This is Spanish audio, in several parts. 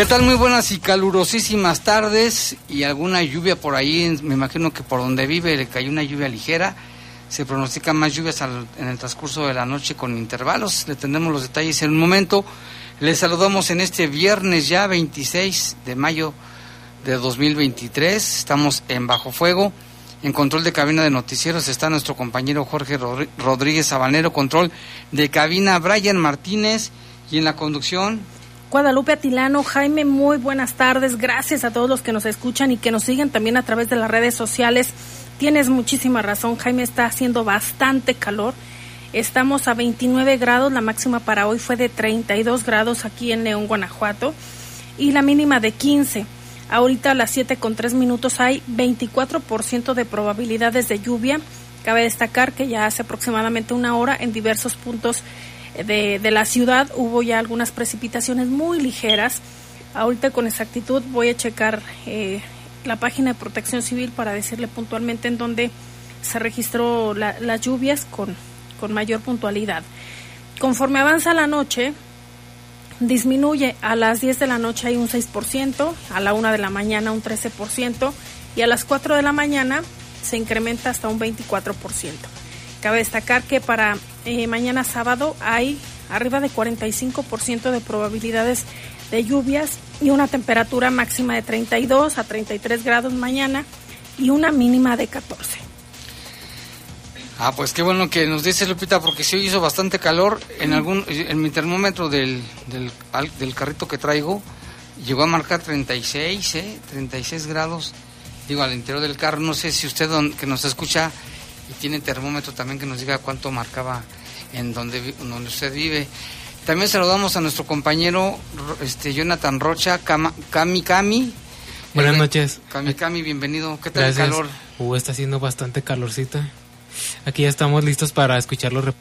¿Qué tal? Muy buenas y calurosísimas tardes y alguna lluvia por ahí. Me imagino que por donde vive le cayó una lluvia ligera. Se pronostican más lluvias en el transcurso de la noche con intervalos. Le tendremos los detalles en un momento. Les saludamos en este viernes ya 26 de mayo de 2023. Estamos en Bajo Fuego. En control de cabina de noticieros está nuestro compañero Jorge Rodríguez Sabanero. Control de cabina Brian Martínez. Y en la conducción Guadalupe Atilano, Jaime, muy buenas tardes. Gracias a todos los que nos escuchan y que nos siguen también a través de las redes sociales. Tienes muchísima razón, Jaime, está haciendo bastante calor. Estamos a 29 grados, la máxima para hoy fue de 32 grados aquí en León, Guanajuato, y la mínima de 15. Ahorita a las 7 con 3 minutos hay 24% de probabilidades de lluvia. Cabe destacar que ya hace aproximadamente una hora en diversos puntos de, la ciudad hubo ya algunas precipitaciones muy ligeras. Ahorita con exactitud voy a checar eh, la página de protección civil para decirle puntualmente en dónde se registró las lluvias con, con mayor puntualidad. Conforme avanza la noche, disminuye. A las 10 de la noche hay un 6%, a la 1 de la mañana un 13% y a las 4 de la mañana se incrementa hasta un 24%. Cabe destacar que para eh, mañana sábado hay arriba de 45% de probabilidades de lluvias y una temperatura máxima de 32 a 33 grados mañana y una mínima de 14. Ah, pues qué bueno que nos dice Lupita, porque sí hizo bastante calor. En algún, en mi termómetro del, del, del carrito que traigo llegó a marcar 36, ¿eh? 36 grados. Digo, al interior del carro. No sé si usted que nos escucha y tiene termómetro también que nos diga cuánto marcaba en donde, donde usted vive. También saludamos a nuestro compañero este Jonathan Rocha, Cami Cami. Buenas noches. Cami Cami, bienvenido. ¿Qué tal el calor? Uh, está haciendo bastante calorcita. Aquí ya estamos listos para escuchar los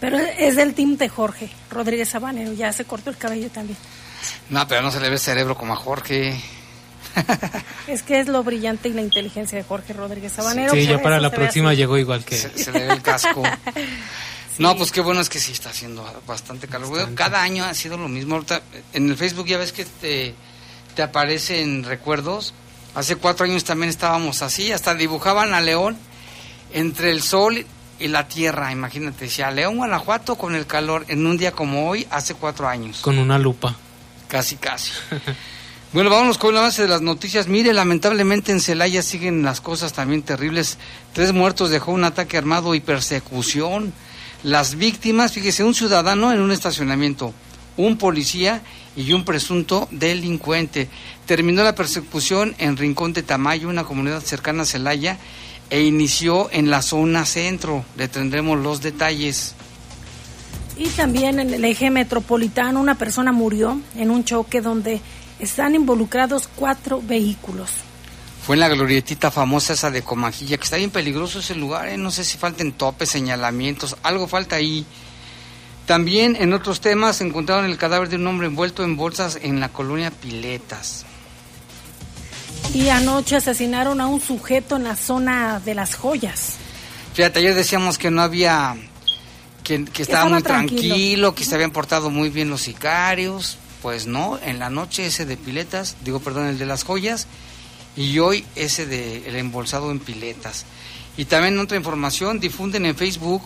Pero es del team de Jorge Rodríguez Sabanero, ya se cortó el cabello también. No, pero no se le ve cerebro como a Jorge. Es que es lo brillante y la inteligencia de Jorge Rodríguez Sabanero. Sí, ya para la próxima llegó igual que... Se, le ve el casco. No, pues qué bueno es que sí está haciendo bastante calor. Cada año ha sido lo mismo. en el Facebook ya ves que te, te aparecen recuerdos. Hace cuatro años también estábamos así, hasta dibujaban a León entre el sol y la tierra. Imagínate, decía León, Guanajuato con el calor en un día como hoy, hace cuatro años. Con una lupa. Casi, casi. Bueno, vámonos con el avance de las noticias. Mire, lamentablemente en Celaya siguen las cosas también terribles. Tres muertos dejó un ataque armado y persecución. Las víctimas, fíjese, un ciudadano en un estacionamiento, un policía y un presunto delincuente. Terminó la persecución en Rincón de Tamayo, una comunidad cercana a Celaya, e inició en la zona centro. Le tendremos los detalles. Y también en el eje metropolitano una persona murió en un choque donde están involucrados cuatro vehículos. Fue en la glorietita famosa esa de Comajilla, que está bien peligroso ese lugar, ¿eh? no sé si falten topes, señalamientos, algo falta ahí. También en otros temas encontraron el cadáver de un hombre envuelto en bolsas en la colonia Piletas. Y anoche asesinaron a un sujeto en la zona de las joyas. Fíjate, ayer decíamos que no había, que, estaba, muy tranquilo, que se habían portado muy bien los sicarios, pues no, en la noche ese de Piletas, digo perdón, el de las joyas, y hoy ese de el embolsado en piletas. Y también otra información, difunden en Facebook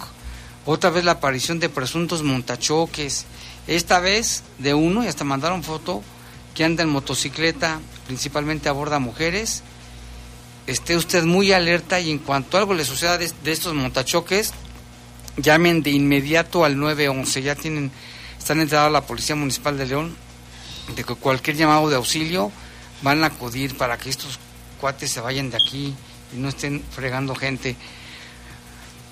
otra vez la aparición de presuntos montachoques, esta vez de uno, y hasta mandaron foto, que anda en motocicleta, principalmente aborda mujeres. Esté usted muy alerta y en cuanto algo le suceda de, de estos montachoques, llamen de inmediato al 911. Ya tienen, están enterados la Policía Municipal de León de que cualquier llamado de auxilio van a acudir para que estos cuates se vayan de aquí y no estén fregando gente.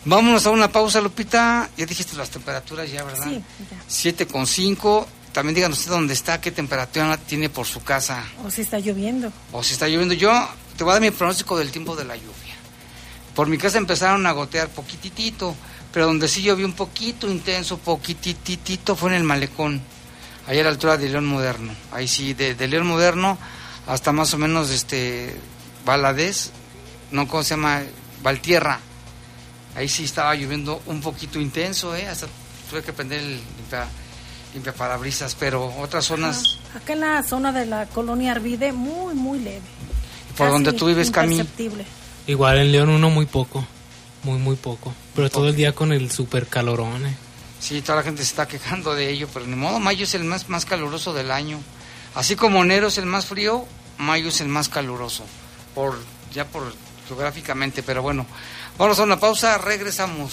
Vámonos a una pausa, Lupita. Ya dijiste las temperaturas ya, ¿verdad? Sí, ya. 7 con 5. También díganos usted dónde está, qué temperatura tiene por su casa. O si está lloviendo. O si está lloviendo. Yo te voy a dar mi pronóstico del tiempo de la lluvia. Por mi casa empezaron a gotear poquititito, pero donde sí llovió un poquito intenso, poquititito, fue en el malecón, allá a la altura de León Moderno. Ahí sí, de, de León Moderno hasta más o menos este Valadez, no, ¿cómo se llama? Valtierra. Ahí sí estaba lloviendo un poquito intenso, ¿eh? Hasta tuve que prender el limpia, limpia parabrisas, pero otras zonas, Ah, Acá en la zona de la colonia Arvide, muy, muy leve. por Casi donde tú vives, Cami. Igual en León uno muy poco, muy muy poco. Pero todo el día con el super calorón. eh. Sí, toda la gente se está quejando de ello, pero ni modo, mayo es el más, más caluroso del año. Así como enero es el más frío, mayo es el más caluroso, por ya por geográficamente, pero bueno. Vamos a una pausa, regresamos.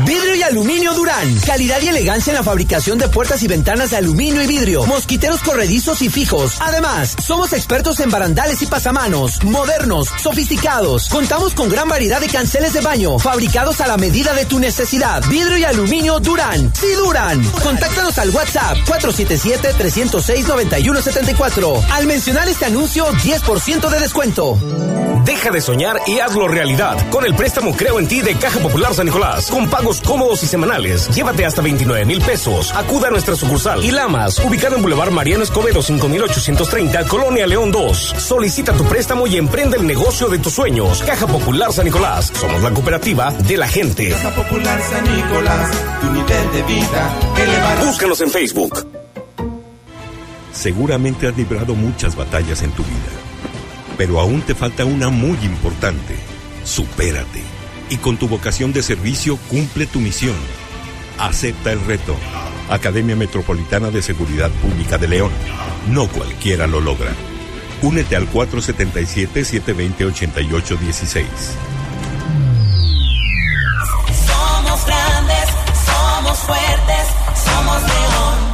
Vidrio y aluminio Durán. Calidad y elegancia en la fabricación de puertas y ventanas de aluminio y vidrio. Mosquiteros corredizos y fijos. Además, somos expertos en barandales y pasamanos. Modernos, sofisticados. Contamos con gran variedad de canceles de baño. Fabricados a la medida de tu necesidad. Vidrio y aluminio Durán. Sí, Durán. Contáctanos al WhatsApp 477-306-9174. Al mencionar este anuncio, 10% de descuento. Deja de soñar y hazlo realidad con el préstamo Creo en ti de Caja Popular San Nicolás. Con pagos cómodos y semanales. Llévate hasta 29 mil pesos. Acuda a nuestra sucursal. Y Lamas, ubicado en Boulevard Mariano Escobedo 5830, Colonia León 2. Solicita tu préstamo y emprende el negocio de tus sueños. Caja Popular San Nicolás. Somos la cooperativa de la gente. Caja Popular San Nicolás, tu nivel de vida elevará. Búscanos en Facebook. Seguramente has librado muchas batallas en tu vida, pero aún te falta una muy importante. Supérate. Y con tu vocación de servicio cumple tu misión. Acepta el reto. Academia Metropolitana de Seguridad Pública de León. No cualquiera lo logra. Únete al 477-720-8816. Somos grandes, somos fuertes, somos León.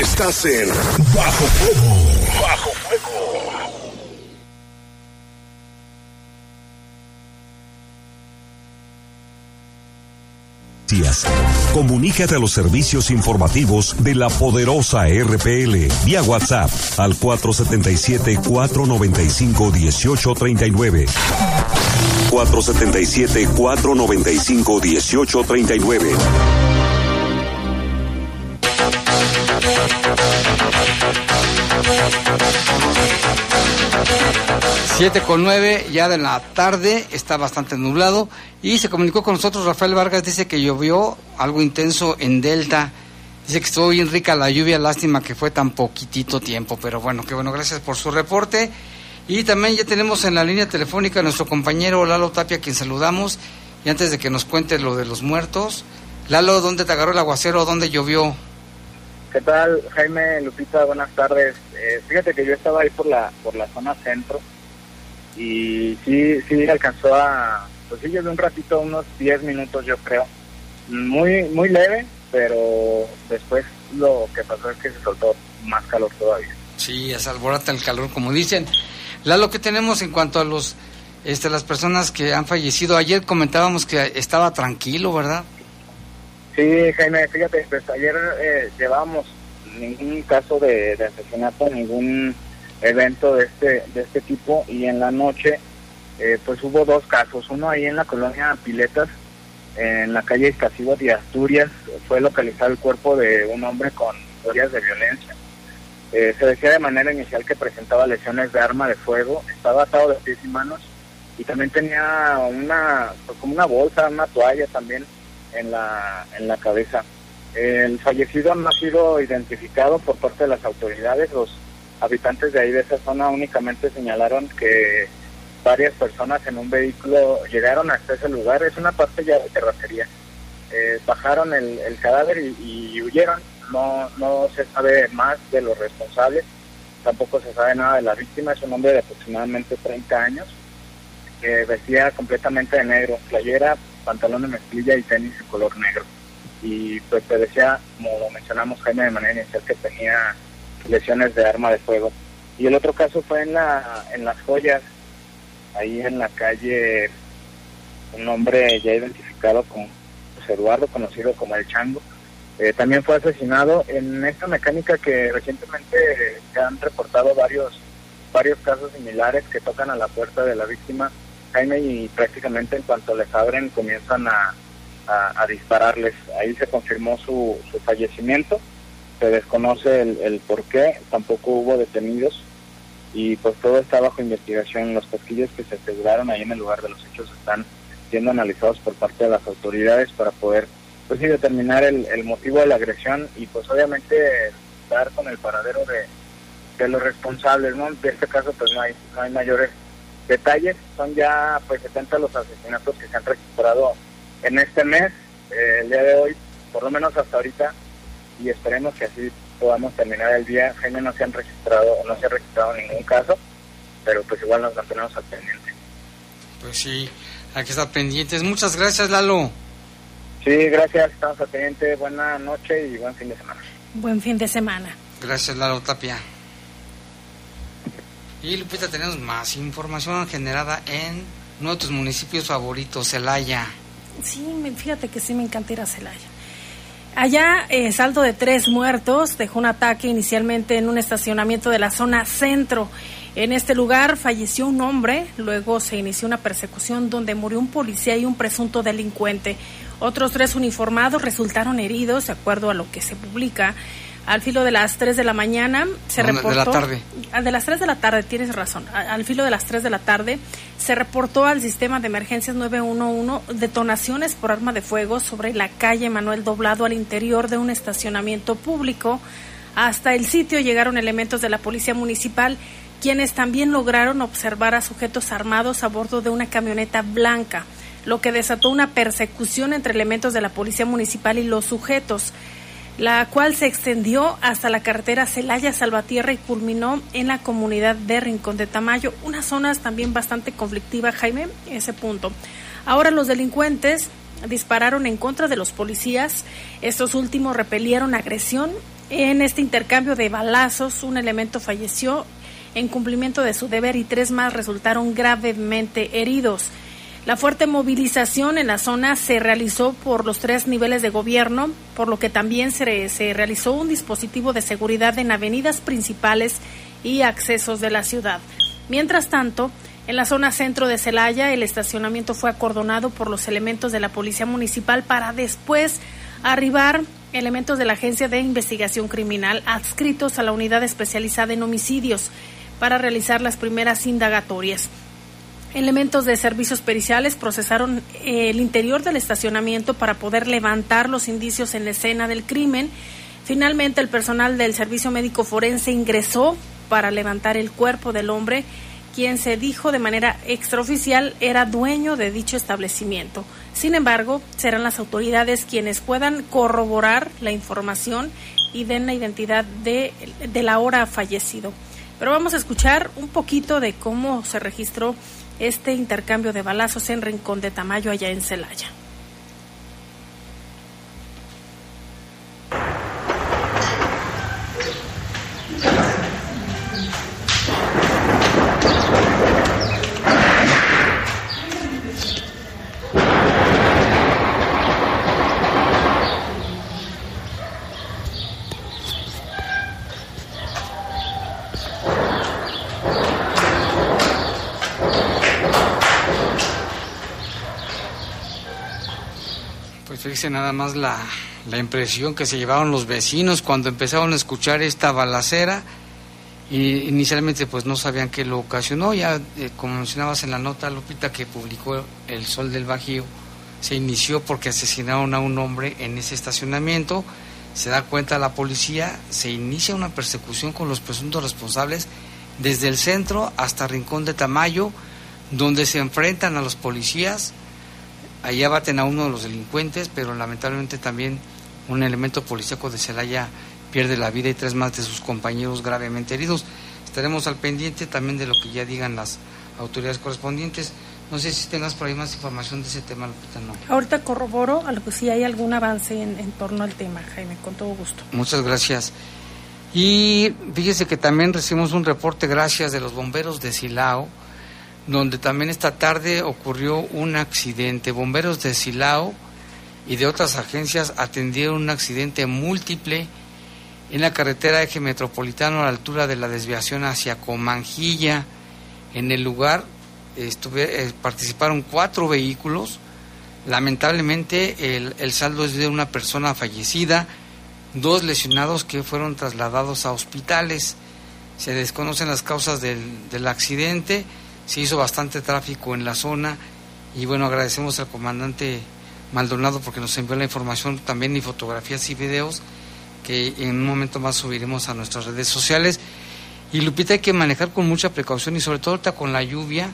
Estás en Bajo Fuego. Bajo Fuego. Comunícate a los servicios informativos de la poderosa RPL vía WhatsApp al 477-495-1839. 477-495-1839. Siete con nueve ya de la tarde, está bastante nublado y se comunicó con nosotros Rafael Vargas, dice que llovió algo intenso en Delta, dice que estuvo bien rica la lluvia, lástima que fue tan poquitito tiempo, pero bueno, que bueno, gracias por su reporte y también ya tenemos en la línea telefónica a nuestro compañero Lalo Tapia, quien saludamos y antes de que nos cuente lo de los muertos, Lalo, ¿dónde te agarró el aguacero? ¿Dónde llovió? ¿Qué tal, Jaime, Lupita? Buenas tardes. Eh, fíjate que yo estaba ahí por la por la zona centro y sí sí alcanzó a, pues sí, de un ratito, unos 10 minutos yo creo. Muy, muy leve, pero después lo que pasó es que se soltó más calor todavía. Sí, es alborota el calor, como dicen. Lalo, ¿qué tenemos en cuanto a los este, las personas que han fallecido? Ayer comentábamos que estaba tranquilo, ¿verdad? Sí, Jaime, fíjate, pues ayer eh, llevábamos ningún caso de, asesinato, ningún evento de este de este tipo y en la noche eh, pues hubo dos casos, uno ahí en la colonia Piletas, en la calle Iztaccíhuatl de Asturias, fue localizado el cuerpo de un hombre con historias de violencia. Eh, se decía de manera inicial que presentaba lesiones de arma de fuego, estaba atado de pies y manos y también tenía una pues, como una bolsa, una toalla también en la en la cabeza. El fallecido no ha sido identificado por parte de las autoridades. Los habitantes de ahí de esa zona únicamente señalaron que varias personas en un vehículo llegaron hasta ese lugar. Es una parte ya de terracería. Eh, bajaron el, el cadáver y, huyeron. No, no se sabe más de los responsables. Tampoco se sabe nada de la víctima. Es un hombre de aproximadamente 30 años que vestía completamente de negro, playera, pantalón de mezclilla y tenis de color negro. Y pues te decía, como mencionamos Jaime de manera inicial, que tenía lesiones de arma de fuego. Y el otro caso fue en la en las joyas, ahí en la calle, un hombre ya identificado como Eduardo, conocido como El Chango. Eh, también fue asesinado en esta mecánica que recientemente se han reportado varios varios casos similares que tocan a la puerta de la víctima Jaime y prácticamente en cuanto les abren comienzan a, a, dispararles. Ahí se confirmó su, su fallecimiento, se desconoce el, el por qué, tampoco hubo detenidos y pues todo está bajo investigación. Los casquillos que se aseguraron ahí en el lugar de los hechos están siendo analizados por parte de las autoridades para poder pues sí determinar el, el motivo de la agresión y pues obviamente dar con el paradero de, de los responsables, ¿no? De este caso pues no hay, no hay mayores detalles, son ya pues 70 los asesinatos que se han registrado en este mes, eh, el día de hoy, por lo menos hasta ahorita, y esperemos que así podamos terminar el día. Jaime no se han registrado, no se ha registrado ningún caso, pero pues igual nos mantenemos al pendiente. Pues sí, hay que estar pendientes. Muchas gracias, Lalo. Sí, gracias, estamos al pendiente, buena noche y buen fin de semana. Buen fin de semana. Gracias, Lalo Tapia. Y Lupita, tenemos más información generada en uno de tus municipios favoritos, Celaya. Sí, fíjate que sí me encanta ir a Celaya. Allá, eh, saldo de tres muertos, dejó un ataque inicialmente en un estacionamiento de la zona centro. En este lugar falleció un hombre, luego se inició una persecución donde murió un policía y un presunto delincuente. Otros tres uniformados resultaron heridos, de acuerdo a lo que se publica. Al filo de las 3 de la mañana se No, de reportó... la tarde. Ah, De las 3 de la tarde, tienes razón. Al filo de las 3 de la tarde se reportó al sistema de emergencias 911 detonaciones por arma de fuego sobre la calle Manuel Doblado al interior de un estacionamiento público. Hasta el sitio llegaron elementos de la policía municipal, quienes también lograron observar a sujetos armados a bordo de una camioneta blanca, lo que desató una persecución entre elementos de la policía municipal y los sujetos la cual se extendió hasta la carretera Celaya Salvatierra y culminó en la comunidad de Rincón de Tamayo, unas zonas también bastante conflictivas, Jaime, ese punto. Ahora los delincuentes dispararon en contra de los policías, estos últimos repelieron agresión. En este intercambio de balazos, un elemento falleció en cumplimiento de su deber y tres más resultaron gravemente heridos. La fuerte movilización en la zona se realizó por los tres niveles de gobierno, por lo que también se, se realizó un dispositivo de seguridad en avenidas principales y accesos de la ciudad. Mientras tanto, en la zona centro de Celaya, el estacionamiento fue acordonado por los elementos de la Policía Municipal para después arribar elementos de la Agencia de Investigación Criminal adscritos a la unidad especializada en homicidios para realizar las primeras indagatorias. Elementos de servicios periciales procesaron eh, el interior del estacionamiento para poder levantar los indicios en la escena del crimen. Finalmente, el personal del servicio médico forense ingresó para levantar el cuerpo del hombre, quien se dijo de manera extraoficial era dueño de dicho establecimiento. Sin embargo, serán las autoridades quienes puedan corroborar la información y den la identidad de, de la hora fallecido. Pero vamos a escuchar un poquito de cómo se registró este intercambio de balazos en Rincón de Tamayo, allá en Celaya. Pues nada más la, la impresión que se llevaron los vecinos cuando empezaron a escuchar esta balacera. Y inicialmente pues no sabían qué lo ocasionó. Ya eh, como mencionabas en la nota, Lupita, que publicó El Sol del Bajío, se inició porque asesinaron a un hombre en ese estacionamiento. Se da cuenta la policía, se inicia una persecución con los presuntos responsables desde el centro hasta Rincón de Tamayo, donde se enfrentan a los policías allá baten a uno de los delincuentes, pero lamentablemente también un elemento policíaco de Celaya pierde la vida y tres más de sus compañeros gravemente heridos. Estaremos al pendiente también de lo que ya digan las autoridades correspondientes. No sé si tengas por ahí más información de ese tema, Lupita, no. Ahorita corroboro a lo que si hay algún avance en, en torno al tema, Jaime, con todo gusto. Muchas gracias. Y fíjese que también recibimos un reporte, gracias, de los bomberos de Silao, donde también esta tarde ocurrió un accidente. Bomberos de Silao y de otras agencias atendieron un accidente múltiple en la carretera eje metropolitano a la altura de la desviación hacia Comanjilla. En el lugar estuve, eh, participaron cuatro vehículos. Lamentablemente el, el saldo es de una persona fallecida, dos lesionados que fueron trasladados a hospitales. Se desconocen las causas del, del accidente se hizo bastante tráfico en la zona y bueno, agradecemos al comandante Maldonado porque nos envió la información también y fotografías y videos que en un momento más subiremos a nuestras redes sociales. Y Lupita hay que manejar con mucha precaución y sobre todo ahorita con la lluvia,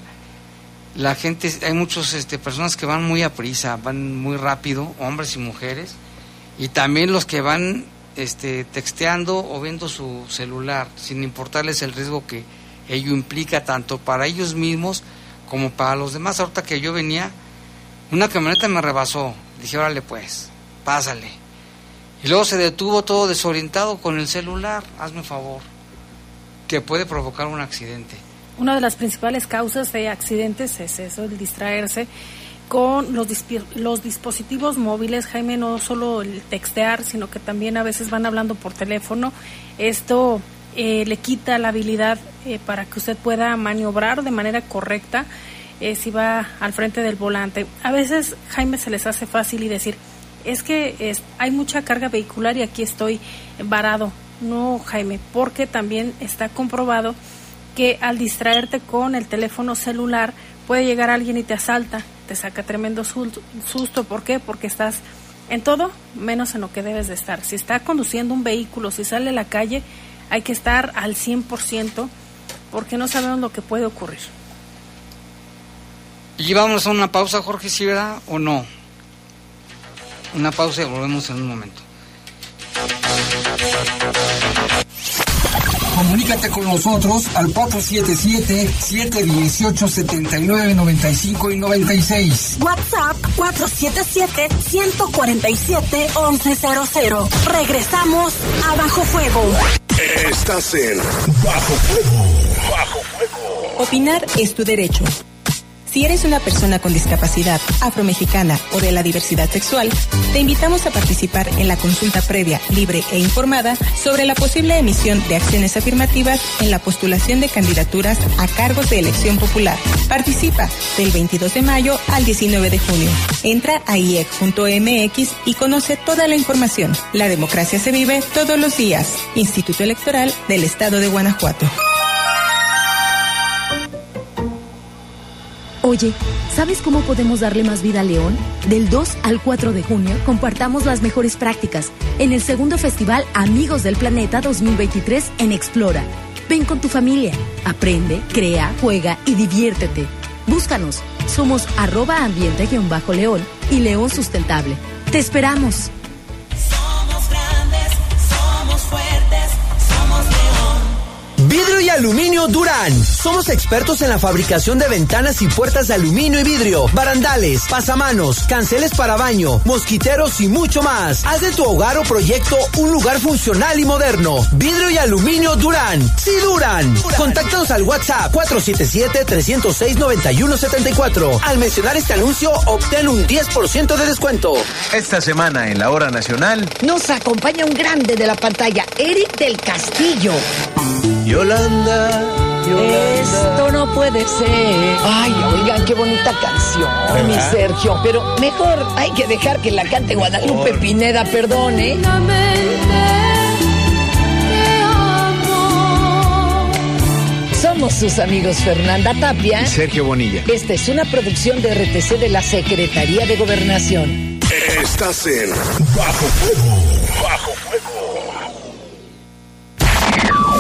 la gente, hay muchas este, personas que van muy a prisa, van muy rápido, hombres y mujeres, y también los que van este, texteando o viendo su celular, sin importarles el riesgo que, ello implica tanto para ellos mismos como para los demás. Ahorita que yo venía, una camioneta me rebasó. Dije, órale pues, pásale. Y luego se detuvo todo desorientado con el celular, hazme un favor, que puede provocar un accidente. Una de las principales causas de accidentes es eso, el distraerse con los, los dispositivos móviles, Jaime, no solo el textear, sino que también a veces van hablando por teléfono. Esto eh, le quita la habilidad eh, para que usted pueda maniobrar de manera correcta eh, si va al frente del volante. A veces, Jaime, se les hace fácil y decir, es que hay mucha carga vehicular y aquí estoy varado. No, Jaime, porque también está comprobado que al distraerte con el teléfono celular puede llegar alguien y te asalta, te saca tremendo susto. ¿Por qué? Porque estás en todo menos en lo que debes de estar. Si está conduciendo un vehículo, si sale a la calle, hay que estar al 100% porque no sabemos lo que puede ocurrir. Y vamos a una pausa, Jorge, ¿sí verdad o no? Una pausa y volvemos en un momento. Comunícate con nosotros al 477-718-7995 y 96. WhatsApp 477-147-1100. Regresamos a Bajo Fuego. Estás en Bajo Fuego. Bajo Fuego. Opinar es tu derecho. Si eres una persona con discapacidad afromexicana o de la diversidad sexual, te invitamos a participar en la consulta previa, libre e informada sobre la posible emisión de acciones afirmativas en la postulación de candidaturas a cargos de elección popular. Participa del 22 de mayo al 19 de junio. Entra a IEC.mx y conoce toda la información. La democracia se vive todos los días. Instituto Electoral del Estado de Guanajuato. Oye, ¿sabes cómo podemos darle más vida a León? Del 2 al 4 de junio compartamos las mejores prácticas en el segundo festival Amigos del Planeta 2023 en Explora. Ven con tu familia, aprende, crea, juega y diviértete. Búscanos, somos arroba ambiente-león y León Sustentable. Te esperamos. Vidrio y Aluminio Durán. Somos expertos en la fabricación de ventanas y puertas de aluminio y vidrio, barandales, pasamanos, canceles para baño, mosquiteros y mucho más. Haz de tu hogar o proyecto un lugar funcional y moderno. Vidrio y aluminio Durán. Sí, Durán. Contáctanos al WhatsApp 477-306-9174. Al mencionar este anuncio, obtén un 10% de descuento. Esta semana en la hora nacional, Nos acompaña un grande de la pantalla, Eric del Castillo. Yolanda. Esto no puede ser. Ay, oigan, qué bonita canción, mi. Sergio. Pero mejor hay que dejar que la cante Guadalupe Por- Pineda, perdone. Somos sus amigos Fernanda Tapia. y Sergio Bonilla. Esta es una producción de RTC de la Secretaría de Gobernación. Estás en Bajo Fuego. Bajo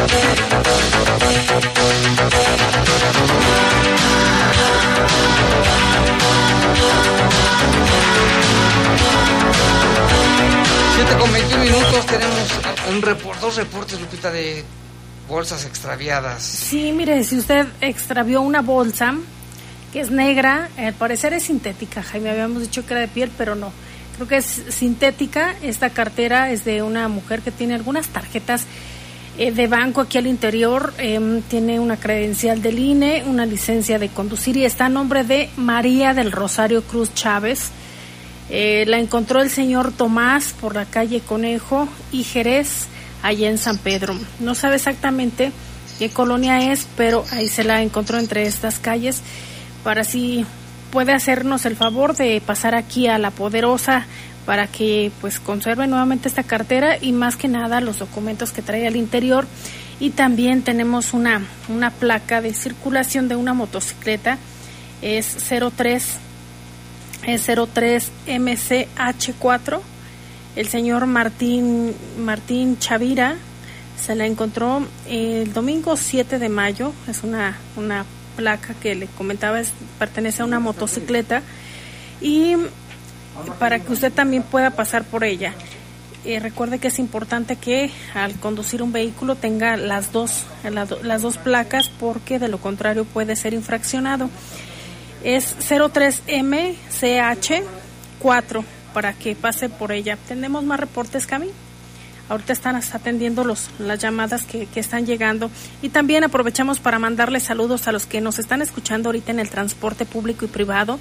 Siete con 21 minutos tenemos un report, dos reportes, Lupita, de bolsas extraviadas. Sí, mire, si usted extravió una bolsa que es negra, al parecer es sintética, Jaime, habíamos dicho que era de piel, pero no. Creo que es sintética. Esta cartera es de una mujer que tiene algunas tarjetas eh, de banco aquí al interior. em, tiene una credencial del INE, una licencia de conducir y está a nombre de María del Rosario Cruz Chávez. Eh, la encontró el señor Tomás por la calle Conejo y Jerez, allá en San Pedro. No sabe exactamente qué colonia es, pero ahí se la encontró entre estas calles para si puede hacernos el favor de pasar aquí a la poderosa para que pues conserve nuevamente esta cartera y más que nada los documentos que trae al interior. Y también tenemos una una placa de circulación de una motocicleta. Es 03 es 03 MCH4 el señor Martín Martín Chavira se la encontró el domingo 7 de mayo. Es una una placa que le comentaba es, pertenece a una motocicleta. Y para que usted también pueda pasar por ella. Eh, recuerde que es importante que al conducir un vehículo tenga las dos, la do- las dos placas porque de lo contrario puede ser infraccionado. Es 03MCH4 para que pase por ella. ¿Tenemos más reportes, Cami? Ahorita están atendiendo los, las llamadas que, que están llegando. Y también aprovechamos para mandarles saludos a los que nos están escuchando ahorita en el transporte público y privado.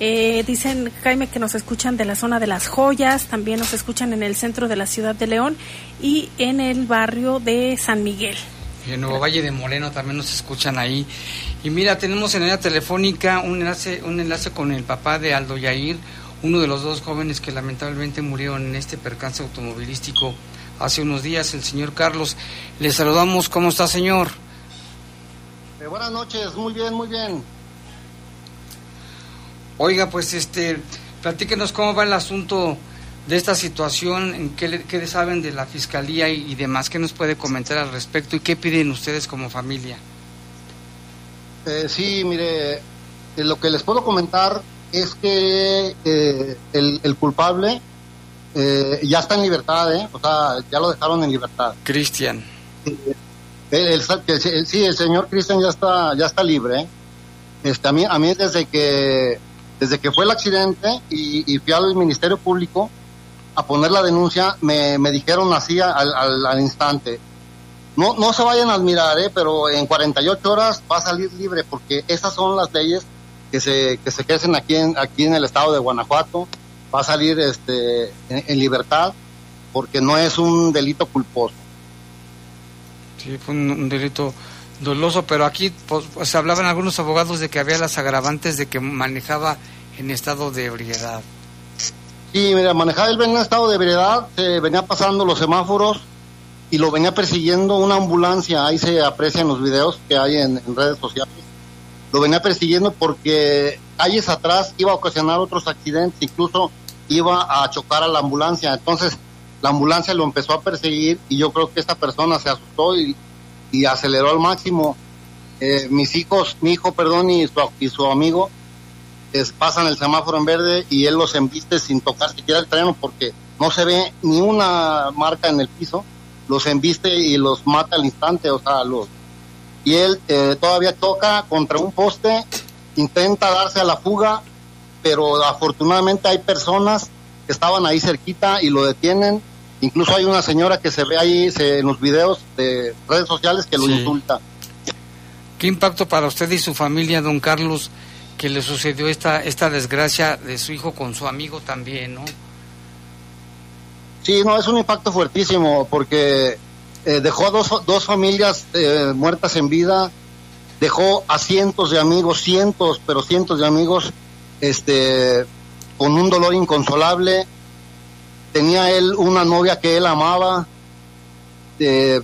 Eh, dicen, Jaime, que nos escuchan de la zona de las joyas, también nos escuchan en el centro de la ciudad de León y en el barrio de San Miguel. Y en Nuevo Valle de Moreno también nos escuchan ahí. Y mira, tenemos en la telefónica un enlace, un enlace con el papá de Aldo Yair, uno de los dos jóvenes que lamentablemente murieron en este percance automovilístico hace unos días, el señor Carlos. Le saludamos, ¿cómo está, señor? Eh, buenas noches, muy bien, muy bien. Oiga, pues este, platíquenos cómo va el asunto de esta situación, en qué, le- qué saben de la fiscalía y, y demás, qué nos puede comentar al respecto y qué piden ustedes como familia. Eh, sí, mire, eh, lo que les puedo comentar es que eh, el, el culpable eh, ya está en libertad, ¿eh? O sea, ya lo dejaron en libertad. Cristian. El- el- que sí, el señor Cristian ya está, ya está libre. ¿eh? Este, a mí, a mí desde que, desde que fue el accidente y, fui al Ministerio Público a poner la denuncia, me, dijeron así al, instante. No, no se vayan a admirar, ¿eh? pero en 48 horas va a salir libre porque esas son las leyes que se, que se ejercen aquí en, aquí en el estado de Guanajuato. Va a salir este, en, libertad porque no es un delito culposo. Sí, fue un delito doloso, pero aquí pues, hablaban algunos abogados de que había las agravantes de que manejaba en estado de ebriedad. Sí, mira, manejaba él en estado de ebriedad, se venía pasando los semáforos y lo venía persiguiendo una ambulancia, ahí se aprecian los videos que hay en, en redes sociales. lo venía persiguiendo porque calles atrás iba a ocasionar otros accidentes, incluso iba a chocar a la ambulancia. Entonces la ambulancia lo empezó a perseguir y yo creo que esta persona se asustó y, y aceleró al máximo. Eh, mis hijos, mi hijo, perdón, y su, amigo pasan el semáforo en verde y él los embiste sin tocar siquiera el terreno porque no se ve ni una marca en el piso, los embiste y los mata al instante, o sea, los y él eh, todavía toca contra un poste, intenta darse a la fuga, pero afortunadamente hay personas que estaban ahí cerquita y lo detienen. Incluso hay una señora que se ve ahí se- en los videos de redes sociales que lo Sí. insulta. ¿Qué impacto para usted y su familia, don Carlos, que le sucedió esta, esta desgracia de su hijo con su amigo también, ¿no? Sí, no, es un impacto fuertísimo porque eh, dejó a dos, dos familias eh, muertas en vida, dejó a cientos de amigos, cientos, pero cientos de amigos, este, con un dolor inconsolable. Tenía él una novia que él amaba, eh,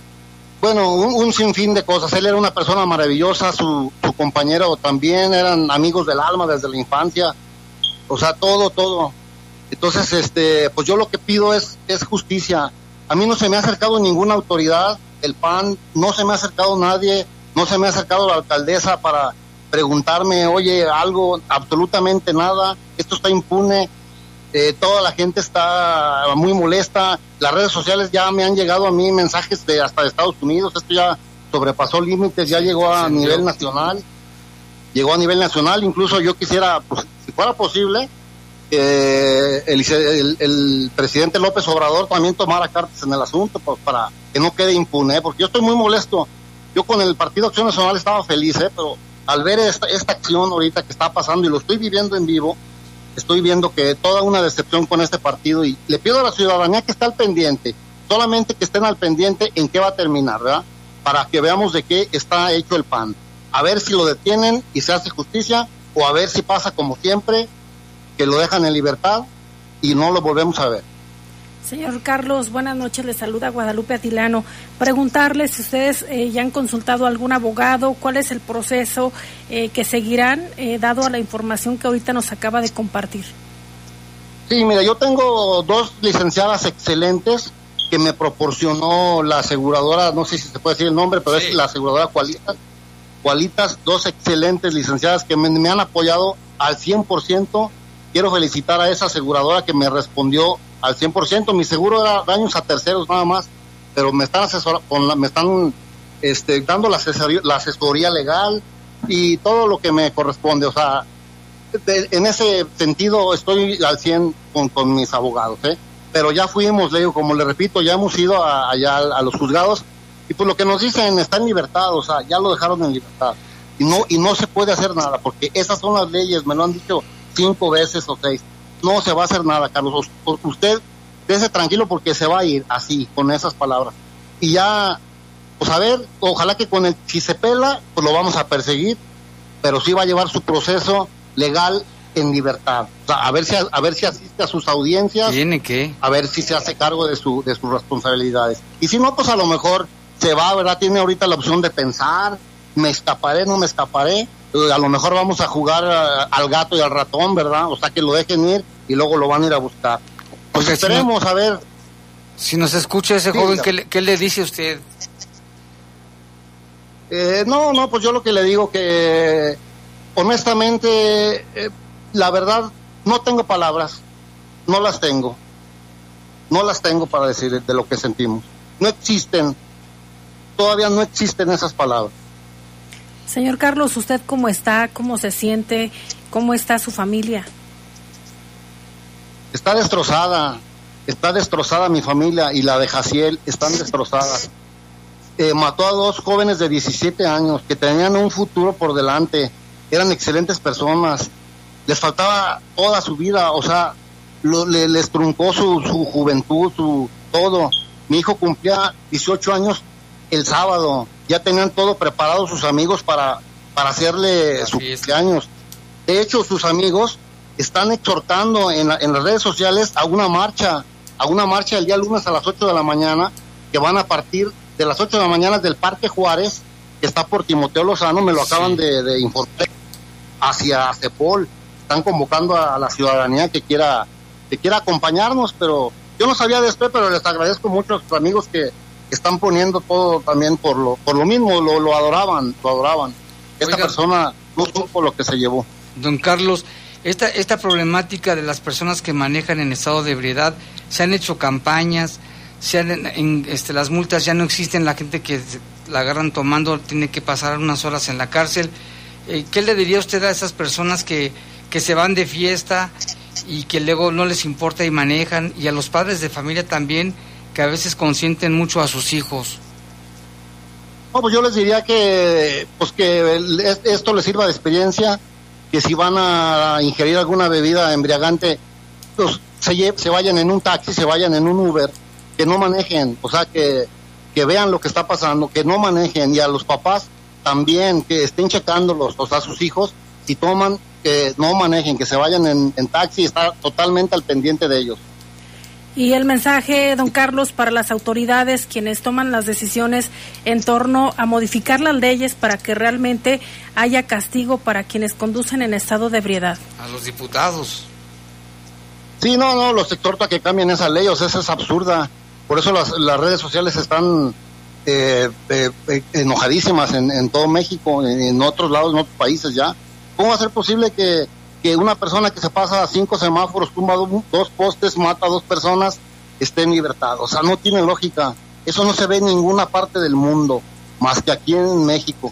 bueno, un, un sinfín de cosas. Él era una persona maravillosa, su, su compañero también, eran amigos del alma desde la infancia. O sea, todo, todo. Entonces, este, pues yo lo que pido es, es justicia. A mí no se me ha acercado ninguna autoridad, el PAN, no se me ha acercado nadie, no se me ha acercado la alcaldesa para preguntarme, oye, algo, absolutamente nada, esto está impune, eh, toda la gente está muy molesta, las redes sociales ya me han llegado a mí mensajes de hasta de Estados Unidos, esto ya sobrepasó límites, ya llegó a nivel nacional, llegó a nivel nacional, incluso yo quisiera, pues, si fuera posible, que el, el- el presidente López Obrador también tomara cartas en el asunto pues, para que no quede impune, ¿eh? porque yo estoy muy molesto. Yo con el Partido Acción Nacional estaba feliz, ¿eh? pero al ver esta, esta acción ahorita que está pasando y lo estoy viviendo en vivo, estoy viendo que toda una decepción con este partido y le pido a la ciudadanía que esté al pendiente, solamente que estén al pendiente en qué va a terminar, ¿verdad? Para que veamos de qué está hecho el PAN. A ver si lo detienen y se hace justicia o a ver si pasa como siempre, que lo dejan en libertad y no lo volvemos a ver. Señor Carlos, buenas noches. Le saluda Guadalupe Atilano. Preguntarle si ustedes eh, ya han consultado a algún abogado, cuál es el proceso eh, que seguirán, eh, dado a la información que ahorita nos acaba de compartir. Sí, mira, yo tengo dos licenciadas excelentes que me proporcionó la aseguradora, no sé si se puede decir el nombre, pero es la aseguradora Cualitas. Cualitas, dos excelentes licenciadas que me, me han apoyado al 100%. Quiero felicitar a esa aseguradora que me respondió al 100%. Mi seguro era daños a terceros nada más, pero me están asesor con la- me están este, dando la asesoría, la asesoría legal y todo lo que me corresponde. O sea, de- en ese sentido estoy al 100 con, con mis abogados, ¿eh? Pero ya fuimos, le digo, como le repito, ya hemos ido a- allá a, a los juzgados y pues lo que nos dicen está en libertad, o sea, ya lo dejaron en libertad. Y no, y no se puede hacer nada, porque esas son las leyes, me lo han dicho cinco veces o seis. No se va a hacer nada, Carlos. Usted dése tranquilo porque se va a ir así, con esas palabras. Y ya, pues a ver, ojalá que con el, si se pela, pues lo vamos a perseguir, pero sí va a llevar su proceso legal en libertad. O sea, a ver si a ver si asiste a sus audiencias. Tiene que. A ver si se hace cargo de su de sus responsabilidades. Y si no, pues a lo mejor se va, ¿verdad? Tiene ahorita la opción de pensar, me escaparé, no me escaparé. Eh, A lo mejor vamos a jugar eh, al gato y al ratón, ¿verdad? O sea, que lo dejen ir y luego lo van a ir a buscar. Pues si esperemos, a ver. Si nos escucha ese Sí, joven. ¿qué le, qué le dice usted? Eh, no, no, pues yo lo que le digo que honestamente, eh, la verdad, no tengo palabras, no las tengo, no las tengo para decir de lo que sentimos. No existen, todavía no existen esas palabras. Señor Carlos, ¿usted cómo está? ¿Cómo se siente? ¿Cómo está su familia? Está destrozada, está destrozada mi familia y la de Jaciel están destrozadas. Eh, mató a dos jóvenes de 17 años que tenían un futuro por delante, eran excelentes personas, les faltaba toda su vida, o sea, lo- le- les truncó su, su juventud, su todo. Mi hijo cumplía 18 años el sábado, ya tenían todo preparado sus amigos para, para hacerle su cumpleaños. De hecho, sus amigos están exhortando en, la- en las redes sociales a una marcha, a una marcha el día lunes a las 8 de la mañana, que van a partir de las 8 de la mañana del Parque Juárez, que está por Timoteo Lozano, me lo acaban de, de informar, hacia Cepol. Están convocando a la ciudadanía que quiera, que quiera acompañarnos, pero yo no sabía de esto, pero les agradezco mucho a sus amigos que, que están poniendo todo también por lo, por lo mismo, lo, lo adoraban, lo adoraban. Esta Oiga. persona no supo lo que se llevó. Don Carlos, esta, esta problemática de las personas que manejan en estado de ebriedad, se han hecho campañas, se han, en, este, las multas ya no existen, la gente que la agarran tomando tiene que pasar unas horas en la cárcel. Eh, ¿Qué le diría usted a esas personas que, que se van de fiesta y que luego no les importa y manejan? Y a los padres de familia también, que a veces consienten mucho a sus hijos. No, pues yo les diría que, pues que esto les sirva de experiencia, que si van a ingerir alguna bebida embriagante, pues se, se vayan en un taxi, se vayan en un Uber, que no manejen, o sea, que, que vean lo que está pasando, que no manejen, y a los papás también, que estén checándolos, o sea, a sus hijos, si toman, que no manejen, que se vayan en, en taxi, y estar totalmente al pendiente de ellos. Y el mensaje, don Carlos, para las autoridades, quienes toman las decisiones en torno a modificar las leyes para que realmente haya castigo para quienes conducen en estado de ebriedad. A los diputados. Sí, no, no, los exhorto a que cambien esa ley, o sea, esa es absurda. Por eso las, las redes sociales están eh, eh, eh, enojadísimas en, en todo México, en, en otros lados, en otros países ya. ¿Cómo va a ser posible que, que una persona que se pasa a cinco semáforos, tumba do- dos postes, mata a dos personas, esté en libertad? O sea, no tiene lógica. Eso no se ve en ninguna parte del mundo, más que aquí en México.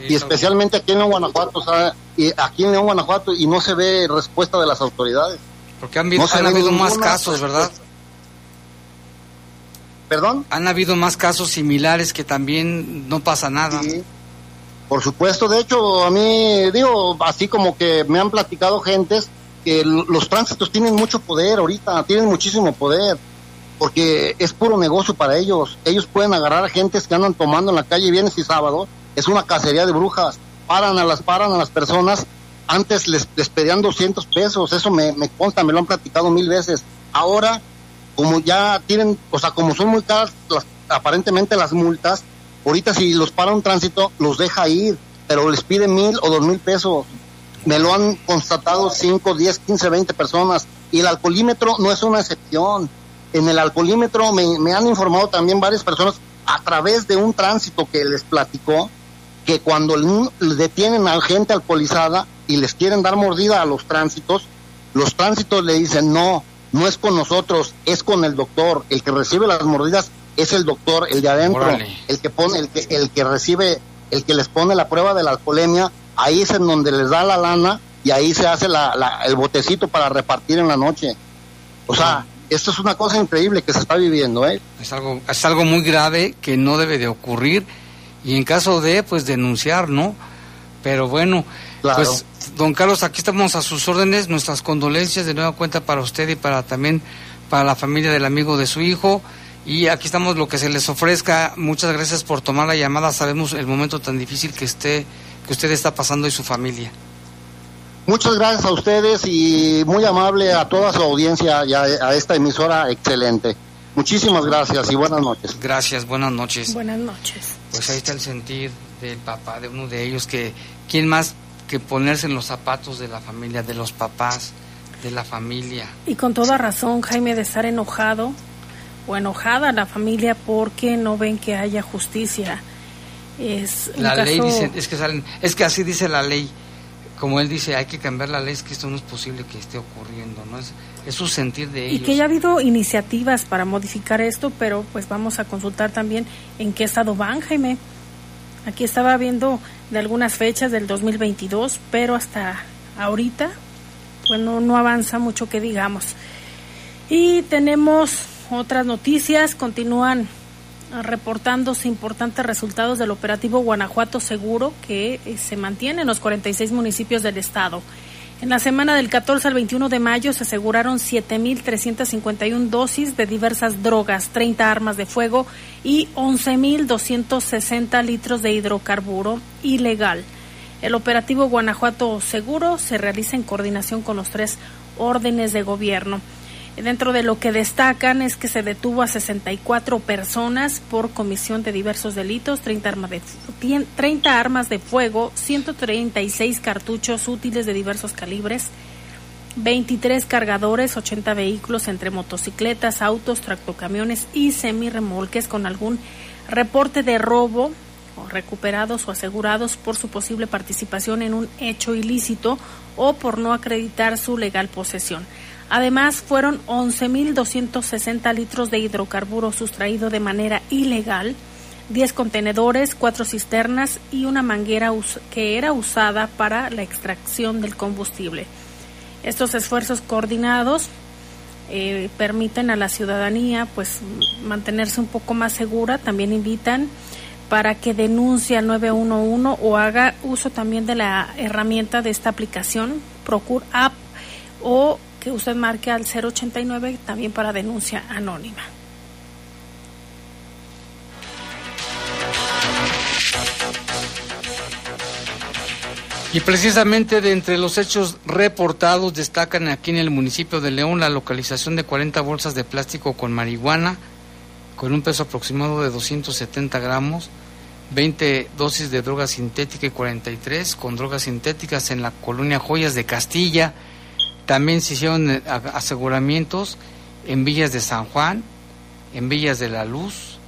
Y especialmente aquí en León, Guanajuato, o sea, y aquí en León, Guanajuato, y no se ve respuesta de las autoridades. Porque han, habido- No se han ve habido más casos, ¿verdad? ¿Perdón? Han habido más casos similares que también no pasa nada. Por supuesto, de hecho, a mí, digo, así como que me han platicado gentes que los tránsitos tienen mucho poder ahorita, tienen muchísimo poder, porque es puro negocio para ellos. Ellos pueden agarrar a gentes que andan tomando en la calle viernes y sábado, es una cacería de brujas, paran a las, paran a las personas, antes les, les pedían 200 pesos, eso me, me consta, me lo han platicado mil veces. Ahora, como ya tienen, o sea, como son muy caras las, aparentemente las multas, ahorita si los para un tránsito, los deja ir, pero les pide mil o dos mil pesos. Me lo han constatado 5, 10, 15, 20 personas. Y el alcoholímetro no es una excepción. En el alcoholímetro me, han informado también varias personas a través de un tránsito que les platicó que cuando detienen a gente alcoholizada y les quieren dar mordida a los tránsitos, los tránsitos le dicen no, no es con nosotros, es con el doctor. El que recibe las mordidas es el doctor, el de adentro, el que pone, el que, el que recibe, el que les pone la prueba de la alcoholemia, ahí es en donde les da la lana y ahí se hace la, la- el botecito para repartir en la noche. O sea, esto es una cosa increíble que se está viviendo, ¿eh? Es algo, es algo muy grave que no debe de ocurrir y en caso de, pues denunciar, ¿no? Pero bueno, Claro. pues don Carlos, aquí estamos a sus órdenes, nuestras condolencias de nueva cuenta para usted y para también para la familia del amigo de su hijo. Y aquí estamos lo que se les ofrezca. Muchas gracias por tomar la llamada. Sabemos el momento tan difícil que esté, que usted está pasando y su familia. Muchas gracias a ustedes y muy amable a toda su audiencia y a, a esta emisora excelente. Muchísimas gracias y buenas noches. Gracias, buenas noches. Buenas noches. Pues ahí está el sentir del papá, de uno de ellos, que quién más que ponerse en los zapatos de la familia, de los papás, de la familia. Y con toda razón, Jaime, de estar enojado o enojada la familia porque no ven que haya justicia. Es un La ley caso- es que salen, es que así dice la ley. Como él dice, hay que cambiar la ley, es que esto no es posible que esté ocurriendo, ¿no? Es, es su sentir de Y ellos. que ya ha habido iniciativas para modificar esto, pero pues vamos a consultar también en qué estado van, Jaime. Aquí estaba viendo de algunas fechas del 2022, pero hasta ahorita, pues no, no avanza mucho que digamos. Y tenemos otras noticias, continúan reportándose importantes resultados del operativo Guanajuato Seguro que eh, se mantiene en los 46 municipios del estado. En la semana del 14 al 21 de mayo se aseguraron 7.351 dosis de diversas drogas, 30 armas de fuego y 11.260 litros de hidrocarburo ilegal. El operativo Guanajuato Seguro se realiza en coordinación con los tres órdenes de gobierno. Dentro de lo que destacan es que se detuvo a 64 personas por comisión de diversos delitos, 30 armas de, 30 armas de fuego, 136 cartuchos útiles de diversos calibres, 23 cargadores, 80 vehículos entre motocicletas, autos, tractocamiones y semirremolques con algún reporte de robo recuperados o asegurados por su posible participación en un hecho ilícito o por no acreditar su legal posesión. Además, fueron 11.260 litros de hidrocarburo sustraído de manera ilegal, 10 contenedores, 4 cisternas y una manguera que era usada para la extracción del combustible. Estos esfuerzos coordinados eh, permiten a la ciudadanía pues mantenerse un poco más segura, también invitan para que denuncie al 911 o haga uso también de la herramienta de esta aplicación Procure App o que usted marque al 089 también para denuncia anónima. Y precisamente de entre los hechos reportados destacan aquí en el municipio de León la localización de 40 bolsas de plástico con marihuana con un peso aproximado de 270 gramos, 20 dosis de droga sintética y 43 con drogas sintéticas en la colonia Joyas de Castilla. También se hicieron eh, aseguramientos en Villas de San Juan, en Villas de la Luz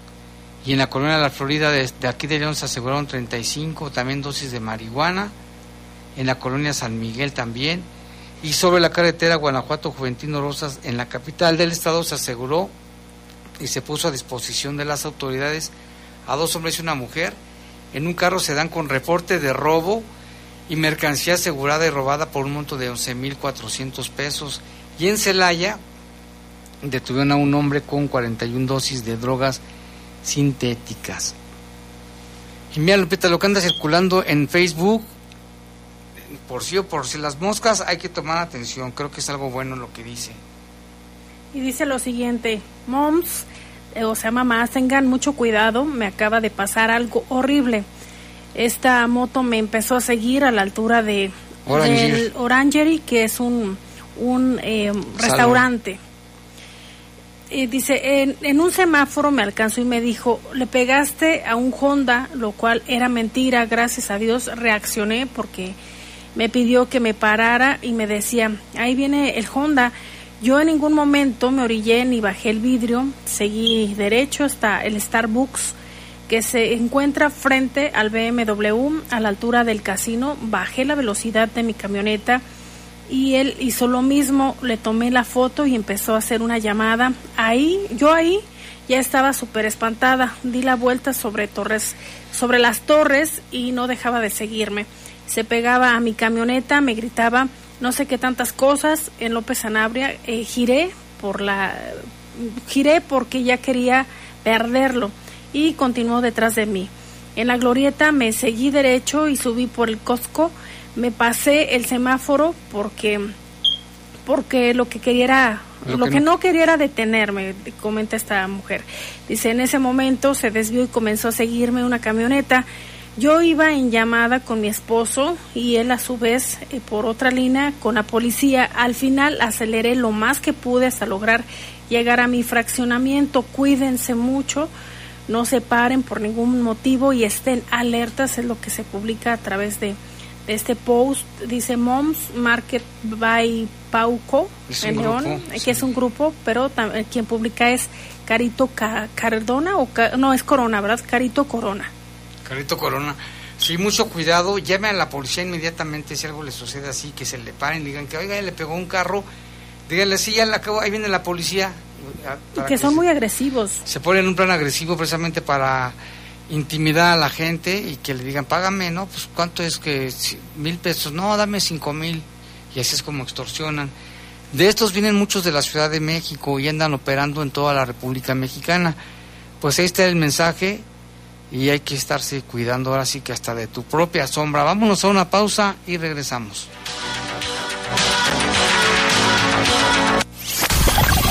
y en la colonia de la Florida de, de aquí de León se aseguraron 35 también dosis de marihuana en la colonia San Miguel también, y sobre la carretera Guanajuato Juventino Rosas, en la capital del estado, se aseguró y se puso a disposición de las autoridades a dos hombres y una mujer. En un carro se dan con reporte de robo y mercancía asegurada y robada por un monto de 11.400 pesos. Y en Celaya detuvieron a un hombre con 41 dosis de drogas sintéticas. Y mira, Lupita, lo que anda circulando en Facebook por sí o por si las moscas hay que tomar atención, creo que es algo bueno lo que dice. Y dice lo siguiente, moms, eh, o sea, mamás, tengan mucho cuidado, me acaba de pasar algo horrible. Esta moto me empezó a seguir a la altura de del Orangery, que es un, un eh, restaurante. Y dice, en, en, un semáforo me alcanzó y me dijo, le pegaste a un Honda, lo cual era mentira, gracias a Dios reaccioné porque me pidió que me parara y me decía, ahí viene el Honda. Yo en ningún momento me orillé ni bajé el vidrio, seguí derecho hasta el Starbucks que se encuentra frente al BMW a la altura del casino. Bajé la velocidad de mi camioneta y él hizo lo mismo, le tomé la foto y empezó a hacer una llamada. Ahí, yo ahí ya estaba súper espantada, di la vuelta sobre torres, sobre las torres y no dejaba de seguirme. Se pegaba a mi camioneta, me gritaba no sé qué tantas cosas en López Sanabria, eh, giré por la giré porque ya quería perderlo y continuó detrás de mí. En la glorieta me seguí derecho y subí por el Costco, me pasé el semáforo porque porque lo que quería era lo, que, no. no quería era detenerme, comenta esta mujer. Dice, en ese momento se desvió y comenzó a seguirme una camioneta yo iba en llamada con mi esposo y él a su vez eh, por otra línea con la policía. Al final aceleré lo más que pude hasta lograr llegar a mi fraccionamiento. Cuídense mucho, no se paren por ningún motivo y estén alertas, es lo que se publica a través de, este post. Dice Moms Market by Pauco en León, que es un grupo, pero eh, quien publica es Carito Cardona o no es Corona, ¿verdad? Carito Corona. Carito Corona. Sí, mucho cuidado, llame a la policía inmediatamente si algo le sucede así, que se le paren, digan que, oiga, le pegó un carro, díganle, sí, ya la acabo, ahí viene la policía. Y que son muy agresivos. Se ponen en un plan agresivo precisamente para intimidar a la gente y que le digan, págame, ¿no? Pues cuánto es que, mil pesos, no, dame cinco mil. Y así es como extorsionan. De estos vienen muchos de la Ciudad de México y andan operando en toda la República Mexicana. Pues ahí está el mensaje, y hay que estarse cuidando ahora sí que hasta de tu propia sombra. Vámonos a una pausa y regresamos.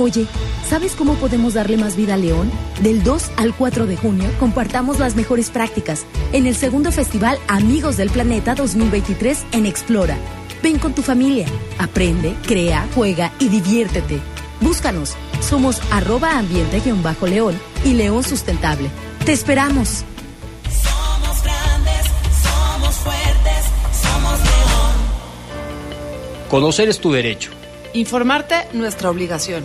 Oye, ¿sabes cómo podemos darle más vida a León? Del 2 al 4 de junio compartamos las mejores prácticas en el segundo festival Amigos del Planeta 2023 en Explora. Ven con tu familia, aprende, crea, juega y diviértete. Búscanos, somos arroba ambiente-león y León Sustentable. Te esperamos. Somos grandes, somos fuertes, somos león. Conocer es tu derecho. Informarte, nuestra obligación.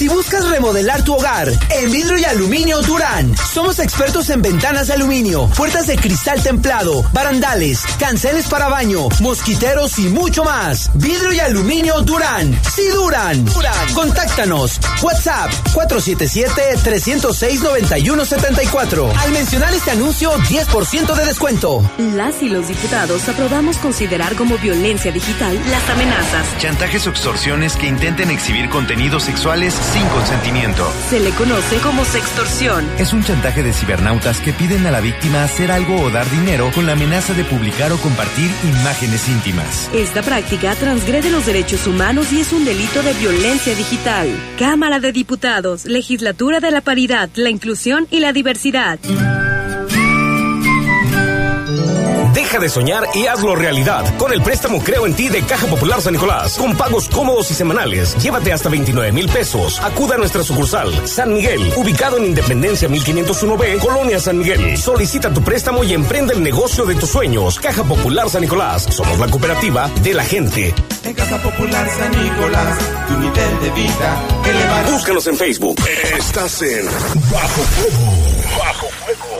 Si buscas remodelar tu hogar, en vidrio y aluminio Durán. Somos expertos en ventanas de aluminio, puertas de cristal templado, barandales, canceles para baño, mosquiteros y mucho más. Vidrio y aluminio Durán. Sí, Durán. Contáctanos. WhatsApp 477-306-9174. Al mencionar este anuncio, 10% de descuento. Las y los diputados aprobamos considerar como violencia digital las amenazas. Chantajes o extorsiones que intenten exhibir contenidos sexuales sin consentimiento. Se le conoce como sextorsión. Es un chantaje de cibernautas que piden a la víctima hacer algo o dar dinero con la amenaza de publicar o compartir imágenes íntimas. Esta práctica transgrede los derechos humanos y es un delito de violencia digital. Cámara de Diputados, Legislatura de la Paridad, la Inclusión y la Diversidad. Deja de soñar y hazlo realidad con el préstamo Creo en ti de Caja Popular San Nicolás. Con pagos cómodos y semanales. Llévate hasta 29 mil pesos. Acuda a nuestra sucursal San Miguel, ubicado en Independencia 1501B, Colonia San Miguel. Solicita tu préstamo y emprende el negocio de tus sueños. Caja Popular San Nicolás. Somos la cooperativa de la gente. En Casa Popular San Nicolás, tu nivel de vida elevará. Búscanos en Facebook. Estás en Bajo Fuego. Bajo Fuego.